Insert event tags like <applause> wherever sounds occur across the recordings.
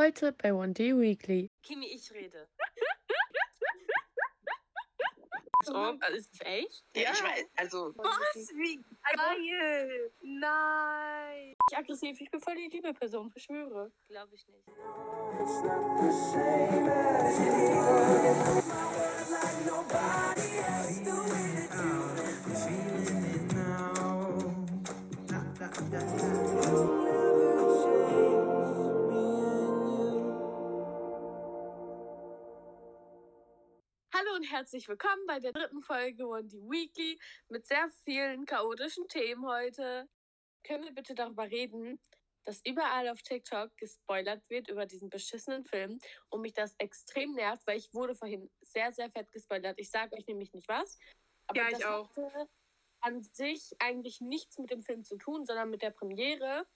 Heute bei One Day Weekly. Kimi, ich rede. <laughs> So, also ist es echt? Ja, ich weiß, also. Was? Wie geil! Nein! Ich aggressiv, ich bin voll die liebe Person, verschwöre. Glaube ich nicht. Und herzlich willkommen bei der dritten Folge One Day Weekly mit sehr vielen chaotischen Themen heute. Können wir bitte darüber reden, dass überall auf TikTok gespoilert wird über diesen beschissenen Film und mich das extrem nervt, weil ich wurde vorhin sehr, sehr fett gespoilert. Ich sage euch nämlich nicht was. Aber Ja, ich das auch. hatte an sich eigentlich nichts mit dem Film zu tun, sondern mit der Premiere.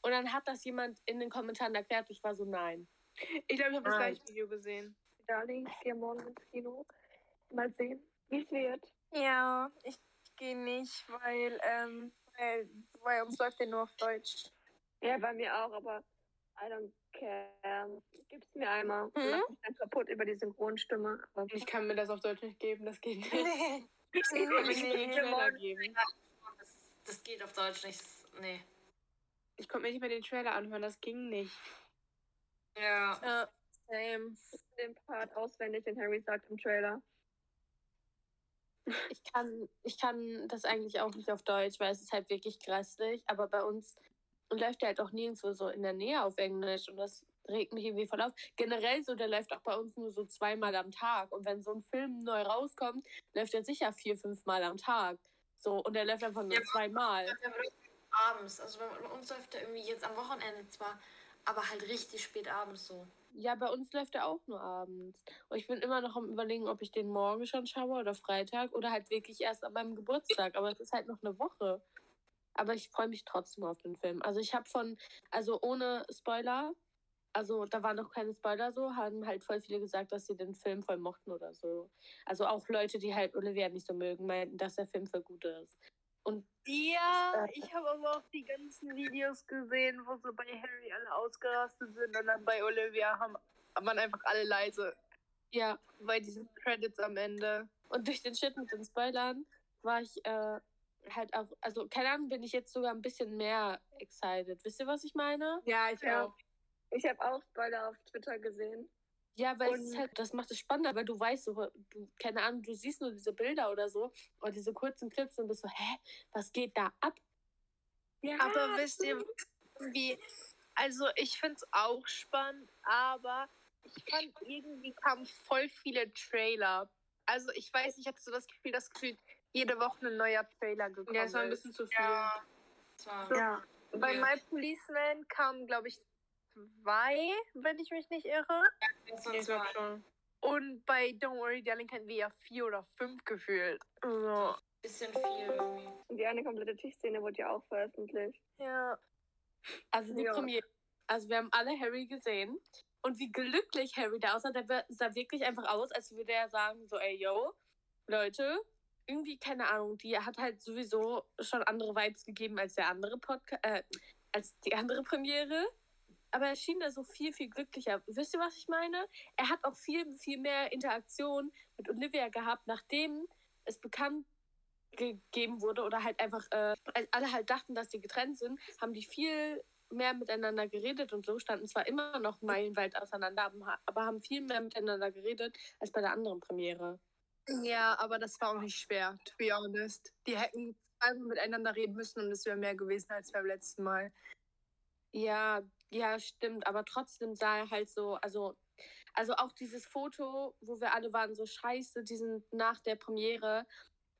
Und dann hat das jemand in den Kommentaren erklärt. Ich war so, nein. Ich glaube, ich habe das gleiche Video gesehen. Darling, ich gehe morgen ins Kino. Mal sehen, wie es wird. Ja, ich gehe nicht, weil, ähm, weil, weil uns läuft der nur auf Deutsch. Ja, bei mir auch, aber I don't care. Gib's mir einmal. Mhm. Mach mich dann kaputt über die Synchronstimme. Aber Ich kann mir das auf Deutsch nicht geben, das geht nicht. <laughs> Nee, ich Ich kann mir nicht den Trailer geben. das, das geht auf Deutsch nicht. Nee. Ich konnte mir nicht mehr den Trailer anhören, das ging nicht. Ja. Ja, same. den Part auswendig, den Harry sagt im Trailer. Ich kann, ich kann das eigentlich auch nicht auf Deutsch, weil es ist halt wirklich grässlich. Aber bei uns läuft der halt auch nirgendwo so in der Nähe auf Englisch. Und das regt mich irgendwie voll auf. Generell so, der läuft auch bei uns nur so zweimal am Tag. Und wenn so ein Film neu rauskommt, läuft er sicher vier, fünf Mal am Tag. So, und der läuft einfach nur Ja. zweimal. Abends. Also bei uns läuft er irgendwie jetzt am Wochenende zwar, aber halt richtig spät abends so. Ja, bei uns läuft er auch nur abends. Und ich bin immer noch am überlegen, ob ich den morgen schon schaue oder Freitag oder halt wirklich erst an meinem Geburtstag. Aber es ist halt noch eine Woche. Aber ich freue mich trotzdem auf den Film. Also ich habe von, also ohne Spoiler, also da waren noch keine Spoiler so, haben halt voll viele gesagt, dass sie den Film voll mochten oder so. Also auch Leute, die halt Olivia nicht so mögen, meinten, dass der Film voll gut ist. Und Ja, ich habe aber auch die ganzen Videos gesehen, wo so bei Harry alle ausgerastet sind und dann bei Olivia haben man einfach alle leise ja, bei diesen Credits am Ende. Und durch den Shit mit den Spoilern war ich äh, halt auch, also keine Ahnung, bin ich jetzt sogar ein bisschen mehr excited. Wisst ihr, was ich meine? Ja, ich Ja. auch. Ich habe auch Spoiler auf Twitter gesehen. Ja, weil es ist Und- halt, das macht es spannender, weil du weißt, so, du, keine Ahnung, du siehst nur diese Bilder oder so oder diese kurzen Clips und bist so, hä, was geht da ab? Ja, Aber wisst ihr, wie, also ich finde es auch spannend, aber ich fand irgendwie kamen voll viele Trailer. Also ich weiß, ich hatte so das Gefühl, dass gefühlt jede Woche ein neuer Trailer gekommen Ja, es war ein ist. bisschen zu viel. Ja. War, ja. Bei Ja. My Policeman kamen, glaube ich, zwei, wenn ich mich nicht irre. Ja, ich glaube schon. Und bei Don't Worry Darling hatten wir ja vier oder fünf gefühlt. Also, Bisschen viel irgendwie. Und die eine komplette Tischszene wurde ja auch veröffentlicht. ja. Also die Ja. Premiere. Also wir haben alle Harry gesehen. Und wie glücklich Harry da aussah, der sah wirklich einfach aus, als würde er sagen, so, ey, yo, Leute, irgendwie, keine Ahnung, die hat halt sowieso schon andere Vibes gegeben als der andere Podcast, äh, als die andere Premiere. Aber er schien da so viel, viel glücklicher. Wisst ihr, was ich meine? Er hat auch viel, viel mehr Interaktion mit Olivia gehabt, nachdem es bekannt gegeben wurde oder halt einfach, äh, alle halt dachten, dass die getrennt sind, haben die viel mehr miteinander geredet und so, standen zwar immer noch meilenweit auseinander, aber, haben viel mehr miteinander geredet als bei der anderen Premiere. Ja, aber das war auch nicht schwer, to be honest. Die hätten zweimal miteinander reden müssen und es wäre mehr gewesen als beim letzten Mal. Ja, ja, stimmt, aber trotzdem sah er halt so, also, also auch dieses Foto, wo wir alle waren so scheiße, die sind nach der Premiere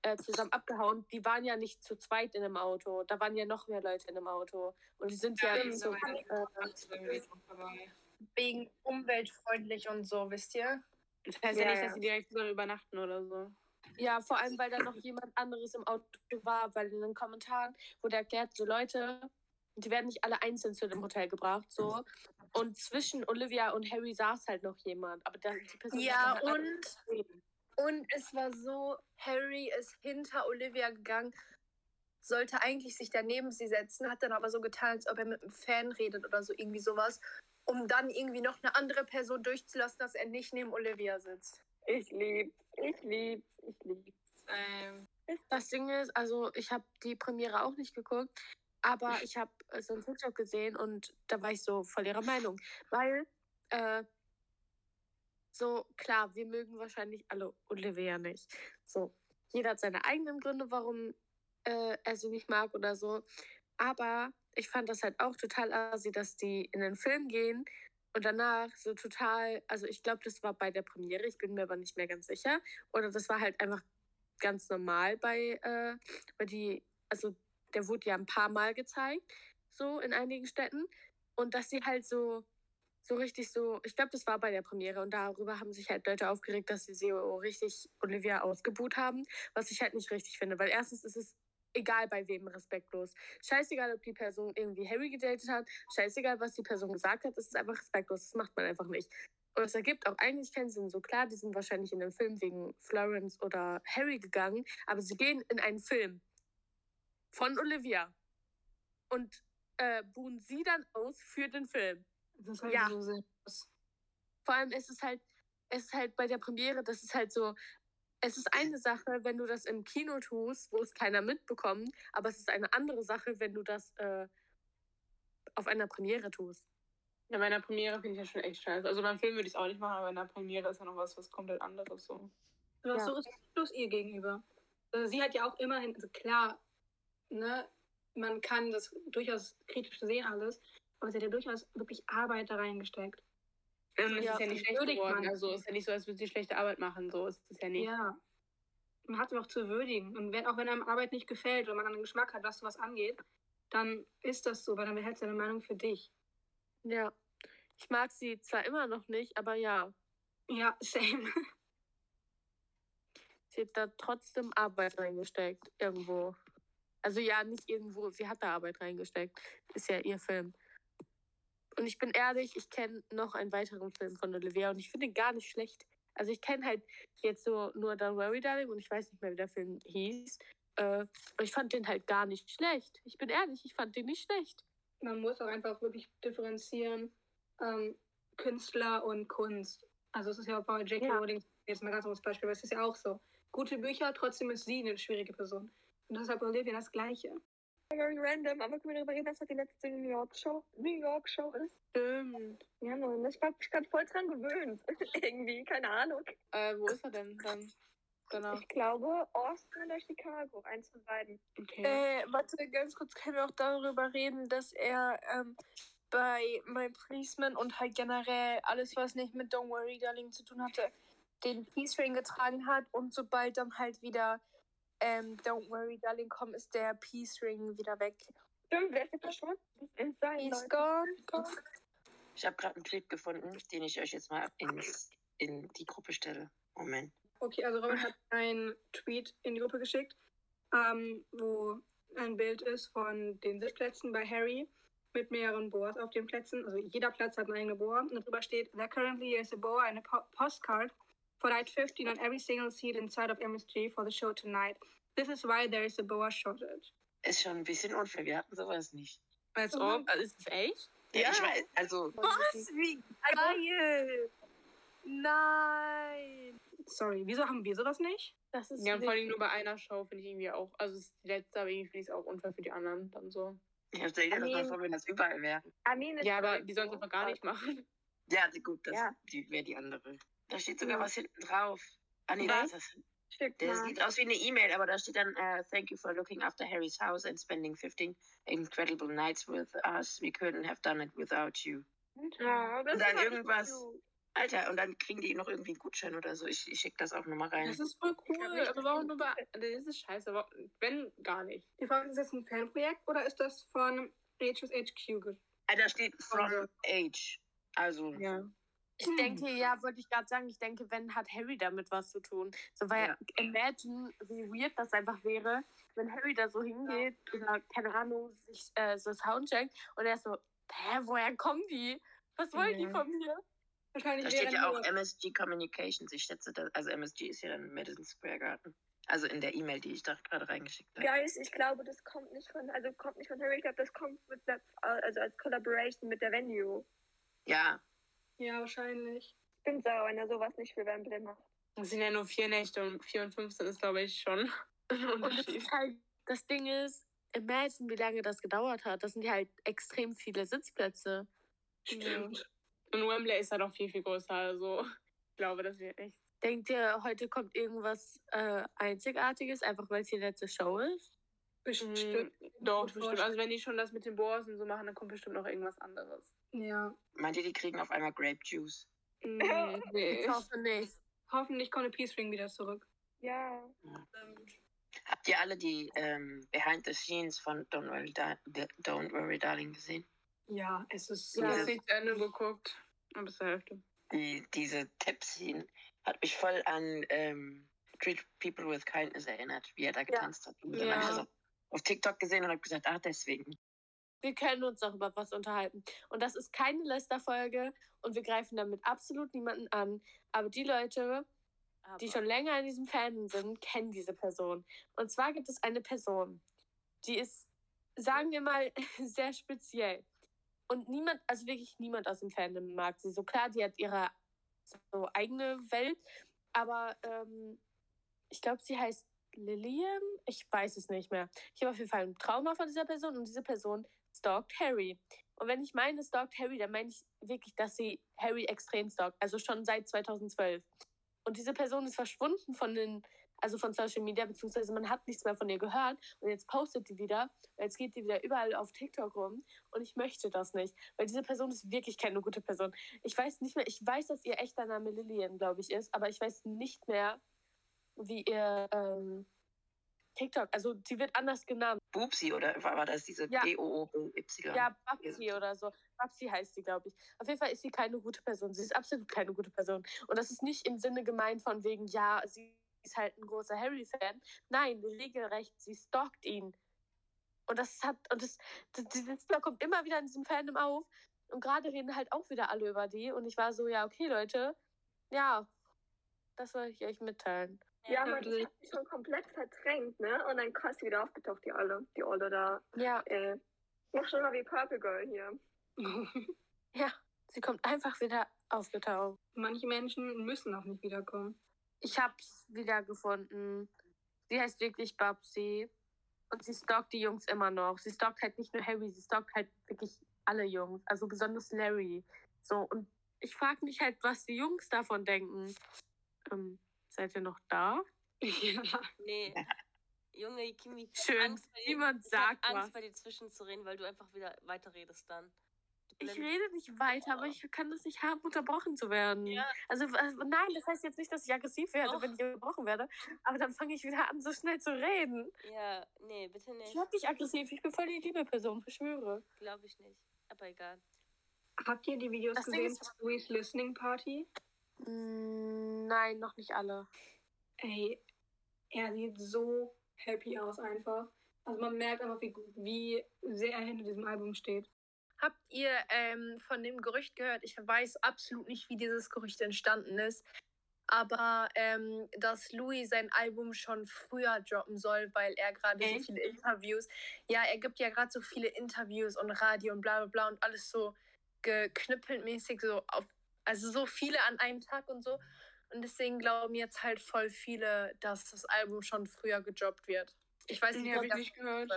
äh, zusammen abgehauen, die waren ja nicht zu zweit in einem Auto, da waren ja noch mehr Leute in einem Auto und die sind ja, Ja, so, äh. Wegen umweltfreundlich und so, wisst ihr? Das heißt ja, Ja, nicht, dass sie direkt zusammen übernachten oder so. Ja, vor allem, weil da noch jemand anderes im Auto war, weil in den Kommentaren wurde erklärt, so Leute, die werden nicht alle einzeln zu dem Hotel gebracht, so. Und zwischen Olivia und Harry saß halt noch jemand. Aber da, die Person Ja, halt und, und es war so, Harry ist hinter Olivia gegangen, sollte eigentlich sich daneben sie setzen, hat dann aber so getan, als ob er mit einem Fan redet oder so, irgendwie sowas. um dann irgendwie noch eine andere Person durchzulassen, dass er nicht neben Olivia sitzt. Ich lieb's, ich lieb's, ich lieb's. Ähm, Das Ding ist, also ich habe die Premiere auch nicht geguckt, aber ich habe äh, so ein TikTok gesehen und da war ich so voll ihrer Meinung. Weil, äh, so klar, wir mögen wahrscheinlich alle Olivia nicht. So, jeder hat seine eigenen Gründe, warum äh, er sie nicht mag oder so. Aber ich fand das halt auch total assi, dass die in den Film gehen und danach so total, also ich glaube, das war bei der Premiere, ich bin mir aber nicht mehr ganz sicher. Oder das war halt einfach ganz normal bei, äh, bei die, also der wurde ja ein paar Mal gezeigt, so in einigen Städten. Und dass sie halt so, so richtig so, ich glaube, das war bei der Premiere und darüber haben sich halt Leute aufgeregt, dass sie so richtig Olivia ausgebuht haben, was ich halt nicht richtig finde, weil erstens ist es egal bei wem respektlos. Scheißegal, ob die Person irgendwie Harry gedatet hat, scheißegal, was die Person gesagt hat, es ist einfach respektlos, das macht man einfach nicht. Und es ergibt auch eigentlich keinen Sinn. So klar, die sind wahrscheinlich in den Film wegen Florence oder Harry gegangen, aber sie gehen in einen Film von Olivia und äh, buhen sie dann aus für den Film. das ist halt Ja. so sinnlos. Vor allem ist es halt, es ist halt bei der Premiere, das ist halt so, es ist eine Sache, wenn du das im Kino tust, wo es keiner mitbekommt, aber es ist eine andere Sache, wenn du das äh, auf einer Premiere tust. Ja, bei einer Premiere finde ich das schon echt scheiße. Also beim Film würde ich es auch nicht machen, aber in der Premiere ist ja noch was, was komplett anderes so. Ja. so respektlos ihr gegenüber. Also sie hat ja auch immerhin, also klar, ne, man kann das durchaus kritisch sehen alles, aber sie hat ja durchaus wirklich Arbeit da reingesteckt. Und es Ja, ist ja nicht schlecht geworden. man. Also es ist ja nicht so, als würde sie schlechte Arbeit machen. So ist es ja nicht. Ja. Man hat sie auch zu würdigen. Und wenn, auch wenn einem Arbeit nicht gefällt oder man einen Geschmack hat, was sowas angeht, dann ist das so, weil dann behält seine Meinung für dich. Ja. Ich mag sie zwar immer noch nicht, aber ja, Ja, same. <laughs> sie hat da trotzdem Arbeit reingesteckt, irgendwo. Also ja, nicht irgendwo, sie hat da Arbeit reingesteckt. Ist ja ihr Film. Und ich bin ehrlich, ich kenne noch einen weiteren Film von Olivia und ich finde ihn gar nicht schlecht. Also ich kenne halt jetzt so nur Don't Worry Darling und ich weiß nicht mehr, wie der Film hieß. Äh, ich fand den halt gar nicht schlecht. Ich bin ehrlich, ich fand den nicht schlecht. Man muss auch einfach wirklich differenzieren, ähm, Künstler und Kunst. Also es ist ja auch bei J.K. Ja. Rowling jetzt mal ganz anderes Beispiel, aber es ist ja auch so. Gute Bücher, trotzdem ist sie eine schwierige Person. Und das ist halt bei Olivia das Gleiche. Very random, aber können wir darüber reden, dass das die letzte New York Show, New York Show ist? Stimmt. Ja, Mann, ich hab mich gerade voll dran gewöhnt. <laughs> Irgendwie, keine Ahnung. Äh, wo ist er denn dann? Genau. Ich glaube, Austin oder Chicago, eins von beiden. Okay. Äh, warte, ganz kurz können wir auch darüber reden, dass er ähm, bei My Policeman und halt generell alles, was nicht mit Don't Worry Darling zu tun hatte, den Peace Ring getragen hat und sobald dann halt wieder ähm, Don't Worry Darling kommt, ist der Peace Ring wieder weg. Stimmt, wer ist jetzt verschwunden? Ist sein, He's gone, gone. Ich habe gerade einen Tweet gefunden, den ich euch jetzt mal ins, in die Gruppe stelle. Moment. Okay, also Robin hat einen Tweet in die Gruppe geschickt, ähm, wo ein Bild ist von den Sitzplätzen bei Harry mit mehreren Boas auf den Plätzen. Also jeder Platz hat eine eigene Boa. Und darüber steht, there currently is a boa and a po postcard for night 15 on every single seat inside of MSG for the show tonight. This is why there is a boa shortage. Ist schon ein bisschen unfair, wir hatten sowas nicht. Als ob. Also ist es echt? Ja, ich weiß, also, Was? <laughs> Wie geil! Nein! Sorry, wieso haben wir sowas nicht? Das ist Ja, vor allem nur bei einer Show finde ich irgendwie auch. Also es ist die letzte, aber irgendwie finde ich es auch unfair für die anderen dann so. ja, stell dir das mal vor, wenn das überall wäre. I mean, it's Ja, aber die sollen es einfach gar nicht machen. Ja, gut, das Ja. wäre die andere. Da steht sogar Ja. was hinten drauf. Ah, nee, Was? das ist das. Schick Der mal. sieht aus wie eine E-Mail, aber da steht dann, äh, thank you for looking after Harry's house and spending 15 incredible nights with us. We couldn't have done it without you. Ja, das Und dann irgendwas- cute. Alter, und dann kriegen die noch irgendwie einen Gutschein oder so. Ich, ich schicke das auch nochmal rein. Das ist voll cool, nicht, aber warum nur bei. Das ist scheiße, aber wenn gar nicht. Die Frage ist, ist das ein Fanprojekt oder ist das von HSHQ? Ah, da steht from age. Also, Ja. Ich denke, ja, wollte ich gerade sagen, ich denke, wenn hat Harry damit was zu tun. So, weil Ja. imagine, wie weird das einfach wäre, wenn Harry da so hingeht oder, keine Ahnung, sich äh, so Soundcheckt und er ist so, hä, woher kommen die? Was wollen die Ja. von mir? Wahrscheinlich da steht ja auch nur- MSG Communications. Ich schätze, das, also MSG ist ja dann Madison Square Garden. Also in der E-Mail, die ich da gerade reingeschickt habe. Guys, ich glaube, das kommt nicht von, also kommt nicht von Harry, ich glaube, das kommt mit der, also als Collaboration mit der Venue. Ja, Ja, wahrscheinlich. Ich bin sauer, wenn er sowas nicht für Wembley macht. Das sind ja nur vier Nächte und vier und 15 ist, glaube ich, schon <laughs> Und das, ist halt, das Ding ist, imagine, wie lange das gedauert hat. Das sind ja halt extrem viele Sitzplätze. Stimmt. Und Wembley ist halt auch viel, viel größer. Also ich glaube, das wird echt. Denkt ihr, heute kommt irgendwas äh, Einzigartiges, einfach weil es die letzte Show ist? Bestimmt. Mm, doch, bestimmt. Also wenn die schon das mit den Boas und so machen, dann kommt bestimmt noch irgendwas anderes. Ja. meint ihr, die kriegen auf einmal Grape Juice? Mm, <laughs> Nee. Ich hoffe nicht. Hoffentlich kommt der Peace Ring wieder zurück. Ja. Habt ihr alle die ähm, Behind the Scenes von Don't Worry, Dar Don't Worry Darling gesehen? Ja, es ist Ich Ja. habe so. es nicht zu Ende geguckt. Aber bis zur Hälfte. Die, diese Tip-Scene hat mich voll an ähm, Treat People with Kindness erinnert, wie er da getanzt hat. Und dann Ja. habe ich das auf, auf TikTok gesehen und habe gesagt, ah, deswegen. Wir können uns auch über was unterhalten. Und das ist keine Lester-Folge und wir greifen damit absolut niemanden an. Aber die Leute, die schon länger in diesem Fandom sind, kennen diese Person. Und zwar gibt es eine Person, die ist, sagen wir mal, <laughs> sehr speziell. Und niemand, also wirklich niemand aus dem Fandom mag sie. So klar, die hat ihre so eigene Welt, aber ähm, ich glaube, sie heißt Lillian. Ich weiß es nicht mehr. Ich habe auf jeden Fall ein Trauma von dieser Person und diese Person stalkt Harry. Und wenn ich meine stalkt Harry, dann meine ich wirklich, dass sie Harry extrem stalkt. Also schon seit 2012. Und diese Person ist verschwunden von den, also von Social Media, beziehungsweise man hat nichts mehr von ihr gehört. Und jetzt postet die wieder. Jetzt geht die wieder überall auf TikTok rum. Und ich möchte das nicht. Weil diese Person ist wirklich keine gute Person. Ich weiß nicht mehr, ich weiß, dass ihr echter Name Lillian, glaube ich, ist, aber ich weiß nicht mehr, wie ihr ähm, TikTok, also sie wird anders genannt. Bubsi oder war, das diese Ja. B-O-O-Y? Ja, Babsi oder so. Babsi heißt sie, glaube ich. Auf jeden Fall ist sie keine gute Person. Sie ist absolut keine gute Person. Und das ist nicht im Sinne gemeint von wegen, ja, sie ist halt ein großer Harry-Fan. Nein, regelrecht, sie stalkt ihn. Und das hat, und das, das dieses Thema kommt immer wieder in diesem Fandom auf. Und gerade reden halt auch wieder alle über die. Und ich war so, ja, okay, Leute, ja, das soll ich euch mitteilen. Ja, Ja, man ich hab die schon komplett verdrängt, ne? Und dann ist sie wieder aufgetaucht, die Olle. Die Olle da. Ja, Äh, noch schlimmer wie Purple Girl hier. <laughs> ja, sie kommt einfach wieder aufgetaucht. Manche Menschen müssen auch nicht wiederkommen. Ich hab's wiedergefunden. Sie heißt wirklich Babsi. Und sie stalkt die Jungs immer noch. Sie stalkt halt nicht nur Harry, sie stalkt halt wirklich alle Jungs. Also besonders Larry. So, und ich frage mich halt, was die Jungs davon denken. Ähm, seid ihr noch da? ja. Nee. Junge, Kimi, ich Schön. Angst, bei dir, Niemand ich hab sagt Angst, was. bei dir zwischenzureden, weil du einfach wieder weiterredest dann. Ich rede nicht weiter, aber ich kann das nicht haben, unterbrochen zu werden. Ja. Also, äh, nein, das heißt jetzt nicht, dass ich aggressiv werde, Doch. wenn ich unterbrochen werde. Aber dann fange ich wieder an, so schnell zu reden. Ja, nee, bitte Ich nicht. werde nicht aggressiv, ich bin voll die liebe Person, verschwöre. Glaube ich nicht. Aber egal. Habt ihr die Videos Das gesehen von Louis Listening Party? Mm, Nein, noch nicht alle. Ey, er sieht so happy aus einfach. Also man merkt einfach, wie, wie sehr er hinter diesem Album steht. Habt ihr ähm, von dem Gerücht gehört? Ich weiß absolut nicht, wie dieses Gerücht entstanden ist. Aber ähm, dass Louis sein Album schon früher droppen soll, weil er gerade so viele Interviews. Ja, er gibt ja gerade so viele Interviews und Radio und bla bla bla und alles so geknüppelmäßig so auf. Also so viele an einem Tag und so. Und deswegen glauben jetzt halt voll viele, dass das Album schon früher gedroppt wird. Ich weiß nicht, hab ich ob nicht gehört.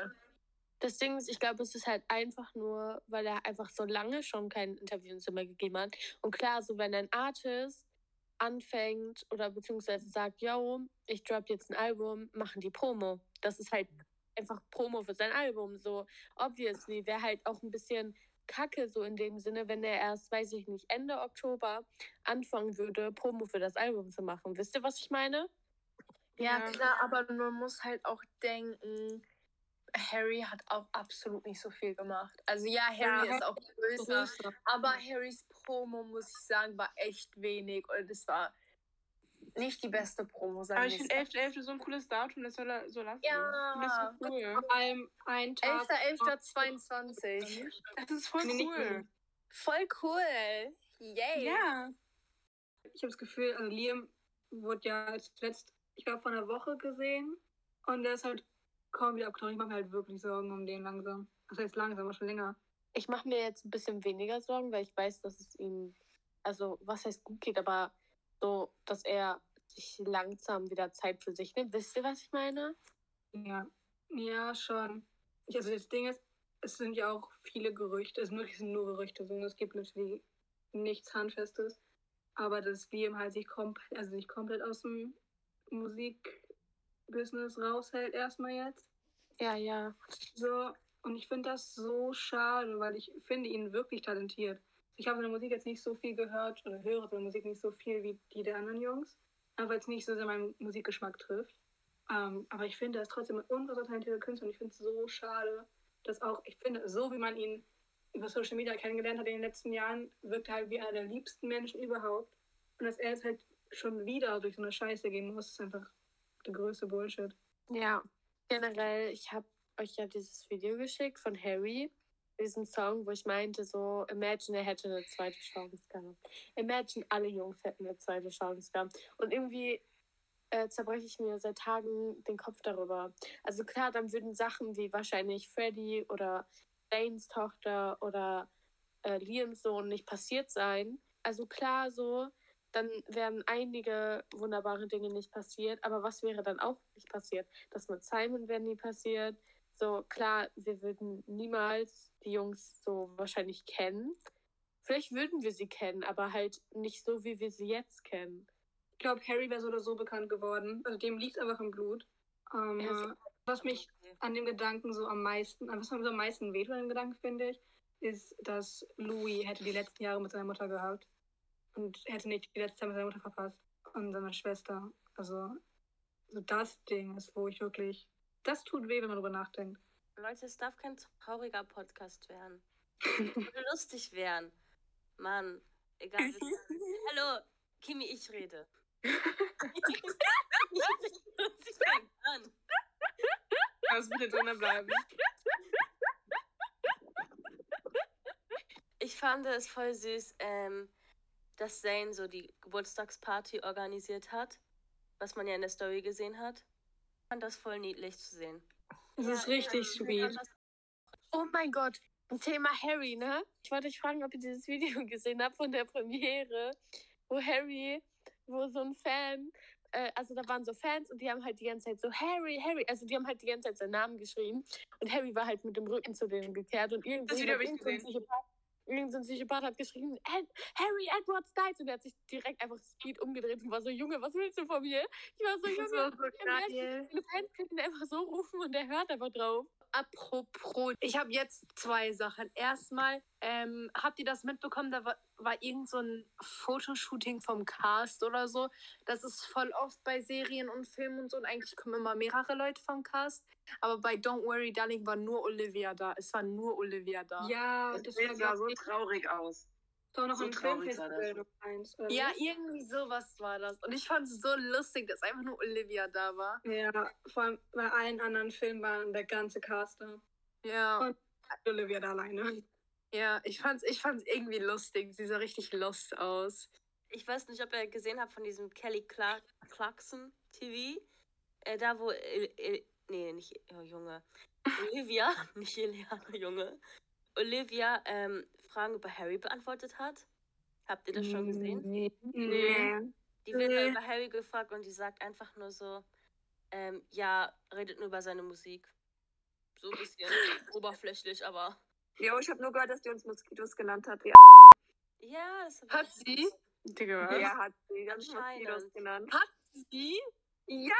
Das Ding ist, ich glaube, es ist halt einfach nur, weil er einfach so lange schon kein Interview mehr gegeben hat. Und klar, so wenn ein Artist anfängt oder beziehungsweise sagt, yo, ich drop jetzt ein Album, machen die Promo. Das ist halt einfach Promo für sein Album. So, obviously, wäre halt auch ein bisschen kacke so in dem Sinne, wenn er erst, weiß ich nicht, Ende Oktober anfangen würde, Promo für das Album zu machen. Wisst ihr, was ich meine? Ja, Ja. klar, aber man muss halt auch denken, Harry hat auch absolut nicht so viel gemacht. Also ja, Harry Ja, ist auch größer, Größer. aber Harrys Promo, muss ich sagen, war echt wenig und es war nicht die beste Promo, sagen Aber ich finde es 11.11. so ein cooles Datum, das soll er so lassen. Ja. Das ist so cool. Vor allem ein Tag. 11.11.22. Das ist voll cool. Voll cool. Yay. Ja. Ich habe das Gefühl, also Liam wurde ja als letzt, ich glaube, vor einer Woche gesehen. Und der ist halt kaum wieder abgetaucht. Ich mache mir halt wirklich Sorgen um den langsam. Das heißt langsam, aber schon länger. ich mache mir jetzt ein bisschen weniger Sorgen, weil ich weiß, dass es ihm, also was heißt gut geht, aber so, dass er sich langsam wieder Zeit für sich nimmt. Wisst ihr, was ich meine? Ja, ja, schon. Ich- Also das Ding ist, es sind ja auch viele Gerüchte, es möglich sind nur Gerüchte, sondern es gibt natürlich nichts Handfestes. Aber dass Liam halt sich komplett, also sich komplett aus dem Musikbusiness raushält erstmal jetzt. Ja, ja. So, und ich finde das so schade, weil ich finde ihn wirklich talentiert. Ich habe seine Musik jetzt nicht so viel gehört oder höre seine Musik nicht so viel wie die der anderen Jungs, aber jetzt nicht so sehr meinen Musikgeschmack trifft. Ähm, aber ich finde, er ist trotzdem ein unfassbar talentierter Künstler und ich finde es so schade, dass auch, ich finde, so wie man ihn über Social Media kennengelernt hat in den letzten Jahren, wirkt er halt wie einer der liebsten Menschen überhaupt. Und dass er jetzt halt schon wieder durch so eine Scheiße gehen muss, ist einfach der größte Bullshit. Ja, generell, ich habe euch ja dieses Video geschickt von Harry, diesen Song, wo ich meinte, so, imagine, er hätte eine zweite Chance gehabt. Imagine, alle Jungs hätten eine zweite Chance gehabt. Und irgendwie äh, zerbreche ich mir seit Tagen den Kopf darüber. Also klar, dann würden Sachen wie wahrscheinlich Freddy oder Danes Tochter oder äh, Liams Sohn nicht passiert sein. Also klar, so, dann wären einige wunderbare Dinge nicht passiert. Aber was wäre dann auch nicht passiert? Das mit Simon wäre nie passiert. So, klar, wir würden niemals die Jungs so wahrscheinlich kennen. Vielleicht würden wir sie kennen, aber halt nicht so, wie wir sie jetzt kennen. Ich glaube, Harry wäre so oder so bekannt geworden. Also dem liegt einfach im Blut. Ähm, Ja, was mich an dem Gedanken so am meisten, was mir so am meisten wehtut an dem Gedanken, finde ich, ist, dass Louis hätte die letzten Jahre mit seiner Mutter gehabt und hätte nicht die letzte Zeit mit seiner Mutter verpasst und seiner Schwester. Also so das Ding ist, wo ich wirklich, das tut weh, wenn man drüber nachdenkt. Leute, es darf kein trauriger Podcast werden. <laughs> Lustig werden. Mann, egal. <laughs> Hallo, Kimi, ich rede. Sie fängt an. Kannst bitte drinnen bleiben. Ich fand es voll süß, ähm, dass Zane so die Geburtstagsparty organisiert hat, was man ja in der Story gesehen hat. Fand das voll niedlich zu sehen. Das ist richtig sweet. Oh mein Gott, ein Thema Harry, ne? Ich wollte euch fragen, ob ihr dieses Video <laughs> gesehen habt von der Premiere, wo Harry, wo so ein Fan, äh, also da waren so Fans und die haben halt die ganze Zeit so Harry, Harry, also die haben halt die ganze Zeit seinen Namen geschrieben und Harry war halt mit dem Rücken zu denen gekehrt und irgend Das so Video hab ich gesehen. Irgend so ein Psychopath hat geschrieben, "Ed- Harry Edwards died und er hat sich direkt einfach Speed umgedreht und war so, Junge, was willst du von mir? Ich war so, Das Junge, war so geil. Fans können ihn einfach so rufen und er hört einfach drauf. Apropos, ich habe jetzt zwei Sachen. Erstmal, ähm, habt ihr das mitbekommen? Da war, war irgend so ein Fotoshooting vom Cast oder so. Das ist voll oft bei Serien und Filmen und so. Und eigentlich kommen immer mehrere Leute vom Cast. Aber bei Don't Worry Darling war nur Olivia da. Es war nur Olivia da. Ja, Das das sah so so traurig aus. Doch noch so ein Filmfestival das. noch eins. oder Ja, irgendwie sowas war das. Und ich fand es so lustig, dass einfach nur Olivia da war. Ja, vor allem bei allen anderen Filmen waren der ganze Cast da. Ja. Und- Olivia da alleine. Ja, ich fand's, ich fand's irgendwie lustig. Sie sah richtig lost aus. Ich weiß nicht, ob ihr gesehen habt von diesem Kelly Clark Clarkson TV. Äh, da, wo. El, El, nee, nicht. Oh, Junge. Olivia, <laughs> nicht Eliana, Junge. Olivia ähm, Fragen über Harry beantwortet hat. Habt ihr das schon gesehen? Nee. Die wird Nee. über Harry gefragt und die sagt einfach nur so: ähm, Ja, redet nur über seine Musik. So ein bisschen <laughs> oberflächlich, aber. Jo, ich habe nur gehört, dass die uns Moskitos genannt hat. Wie Ja, das Hat sie? Digga, ja, hat sie. Ganz. Moskitos genannt. Hat sie? Ja,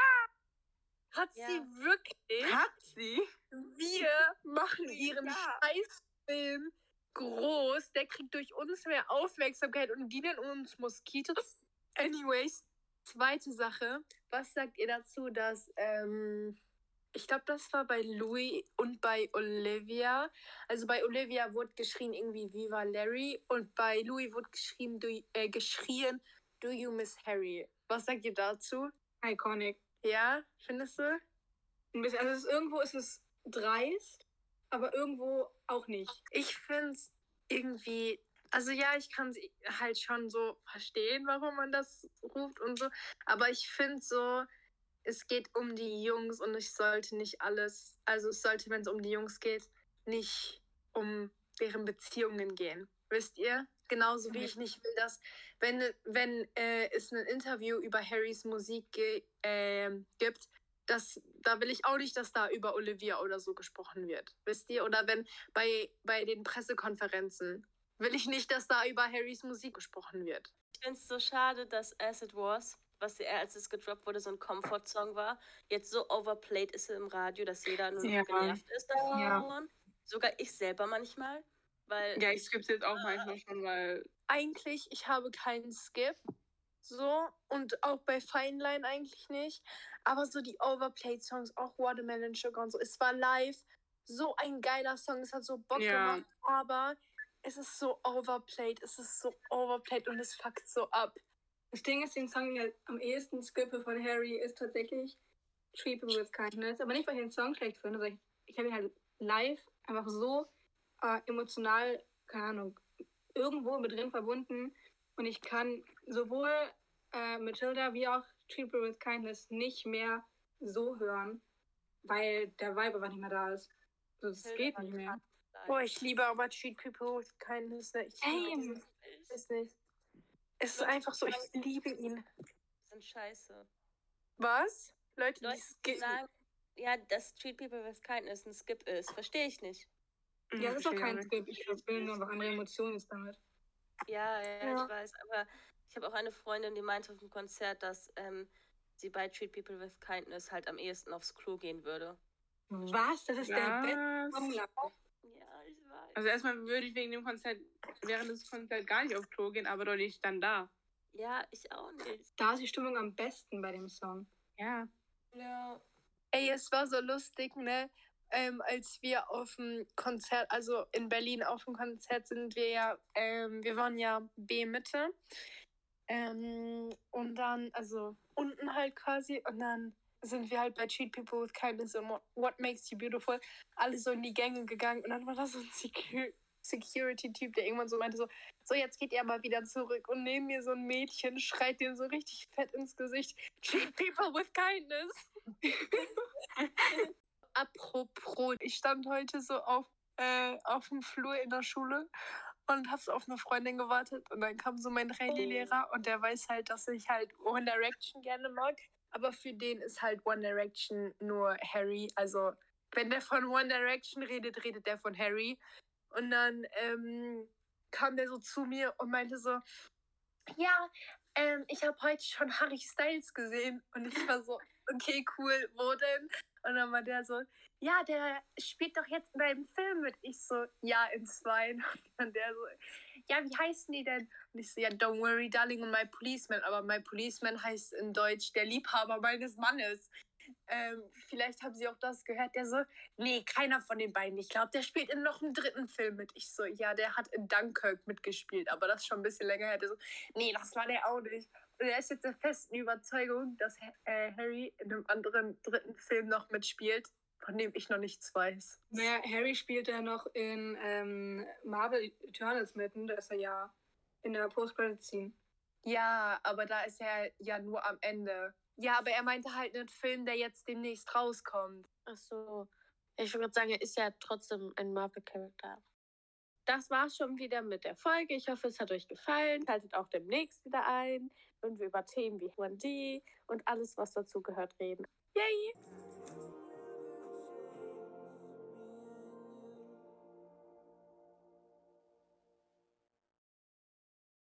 Hat Ja. sie wirklich? Hat sie? Wir machen ihren Ja. Scheißfilm groß. Der kriegt durch uns mehr Aufmerksamkeit und die nennen uns Moskitos. Anyways, zweite Sache. Was sagt ihr dazu, dass, ähm, ich glaube, das war bei Louis und bei Olivia. Also bei Olivia wurde geschrien irgendwie Viva Larry und bei Louis wurde geschrien, du, äh, geschrien Do you miss Harry? Was sagt ihr dazu? Iconic. Ja, findest du? Ein bisschen, also es ist, irgendwo ist es dreist, aber irgendwo auch nicht. Ich finde es irgendwie, also ja, ich kann es halt schon so verstehen, warum man das ruft und so, aber ich finde so, es geht um die Jungs und ich sollte nicht alles, also es sollte, wenn es um die Jungs geht, nicht um deren Beziehungen gehen. Wisst ihr? Genauso wie ich nicht will, dass, wenn, wenn äh, es ein Interview über Harrys Musik äh, gibt, das, da will ich auch nicht, dass da über Olivia oder so gesprochen wird. Wisst ihr? Oder wenn bei, bei den Pressekonferenzen will ich nicht, dass da über Harrys Musik gesprochen wird. Ich finde es so schade, dass As It Was, was er, als es gedroppt wurde, so ein Comfort-Song war, jetzt so overplayed ist im Radio, dass jeder nur Ja. genervt ist davon. Ja. Sogar ich selber manchmal. Weil Ja, ich skippe jetzt auch manchmal schon, weil. Eigentlich, ich habe keinen Skip. So, und auch bei Fine Line eigentlich nicht. Aber so die Overplayed-Songs, auch Watermelon Sugar und so. Es war live so ein geiler Song. Es hat so Bock Ja. gemacht. Aber es ist so overplayed. Es ist so overplayed und es fuckt so ab. Das Ding ist, den Song, den ich halt am ehesten skippe von Harry, ist tatsächlich Treat People with Kindness. Aber nicht, weil ich den Song schlecht finde, sondern ich, ich habe ihn halt live einfach so äh, emotional, keine Ahnung, irgendwo mit drin verbunden. Und ich kann sowohl äh, Matilda wie auch Treat People with Kindness nicht mehr so hören, weil der Vibe einfach nicht mehr da ist. So, das Hilda geht nicht mehr. Boah, ich liebe aber Treat People with Kindness. ne? Ich liebe weiß nicht. Es ist einfach so, ich liebe ihn. sind scheiße. Was? Leute, die Leute, die skippen. sagen, ja, dass Treat People with Kindness ein Skip ist, verstehe ich nicht. Ja, das ist auch Verstehe kein. Skip. Ich will nur einfach andere Emotionen jetzt damit. Ja, ja, Ja. ich weiß, aber ich habe auch eine Freundin, die meinte auf dem Konzert, dass ähm, sie bei Treat People with Kindness halt am ehesten aufs Klo gehen würde. Was? Das ist der beste Song. Was? live. Ja, ich weiß. Also erstmal würde ich wegen dem Konzert, während des Konzerts gar nicht auf Klo gehen, aber doch nicht dann da. ja, ich auch nicht. Da ist die Stimmung am besten bei dem Song. Ja. Ja. Ey, es war so lustig, ne? Ähm, als wir auf dem Konzert, also in Berlin auf dem Konzert sind wir ja, ähm, wir waren ja B-Mitte. Ähm, und dann, also unten halt quasi, und dann sind wir halt bei Treat People with Kindness und What- Makes You Beautiful. Alle so in die Gänge gegangen. Und dann war da so ein Secu Security-Typ, der irgendwann so meinte so, so jetzt geht ihr mal wieder zurück und neben mir so ein Mädchen schreit dem so richtig fett ins Gesicht, Treat People with Kindness. <laughs> Apropos, ich stand heute so auf, äh, auf dem Flur in der Schule und habe so auf eine Freundin gewartet und dann kam so mein Rallye-Lehrer und der weiß halt, dass ich halt One Direction gerne mag, aber für den ist halt One Direction nur Harry, also wenn der von One Direction redet, redet der von Harry. Und dann ähm, kam der so zu mir und meinte so, ja, ähm, ich habe heute schon Harry Styles gesehen. Und ich war so, okay, cool, wo denn? Und dann war der so, ja, der spielt doch jetzt in einem Film mit. Ich so, ja, in zwei. Und dann der so, ja, wie heißen die denn? Und ich so, ja, don't worry, darling, und my policeman. Aber my policeman heißt in Deutsch der Liebhaber meines Mannes. Ähm, vielleicht haben sie auch das gehört. Der so, nee, keiner von den beiden. Ich glaube, der spielt in noch einem dritten Film mit. Ich so, ja, der hat in Dunkirk mitgespielt, aber das ist schon ein bisschen länger her. Der so, nee, das war der auch nicht. Und er ist jetzt der festen Überzeugung, dass äh, Harry in einem anderen dritten Film noch mitspielt, von dem ich noch nichts weiß. Naja, Harry spielt ja noch in ähm, Marvel Eternals mit, da ist er ja in der Post-Credit-Scene. Ja, aber da ist er ja nur am Ende. Ja, aber er meinte halt einen Film, der jetzt demnächst rauskommt. Ach so. Ich würde sagen, er ist ja trotzdem ein Marvel-Charakter. Das war's schon wieder mit der Folge. Ich hoffe, es hat euch gefallen. Schaltet auch demnächst wieder ein, wenn wir über Themen wie 1D und alles, was dazu gehört, reden. Yay!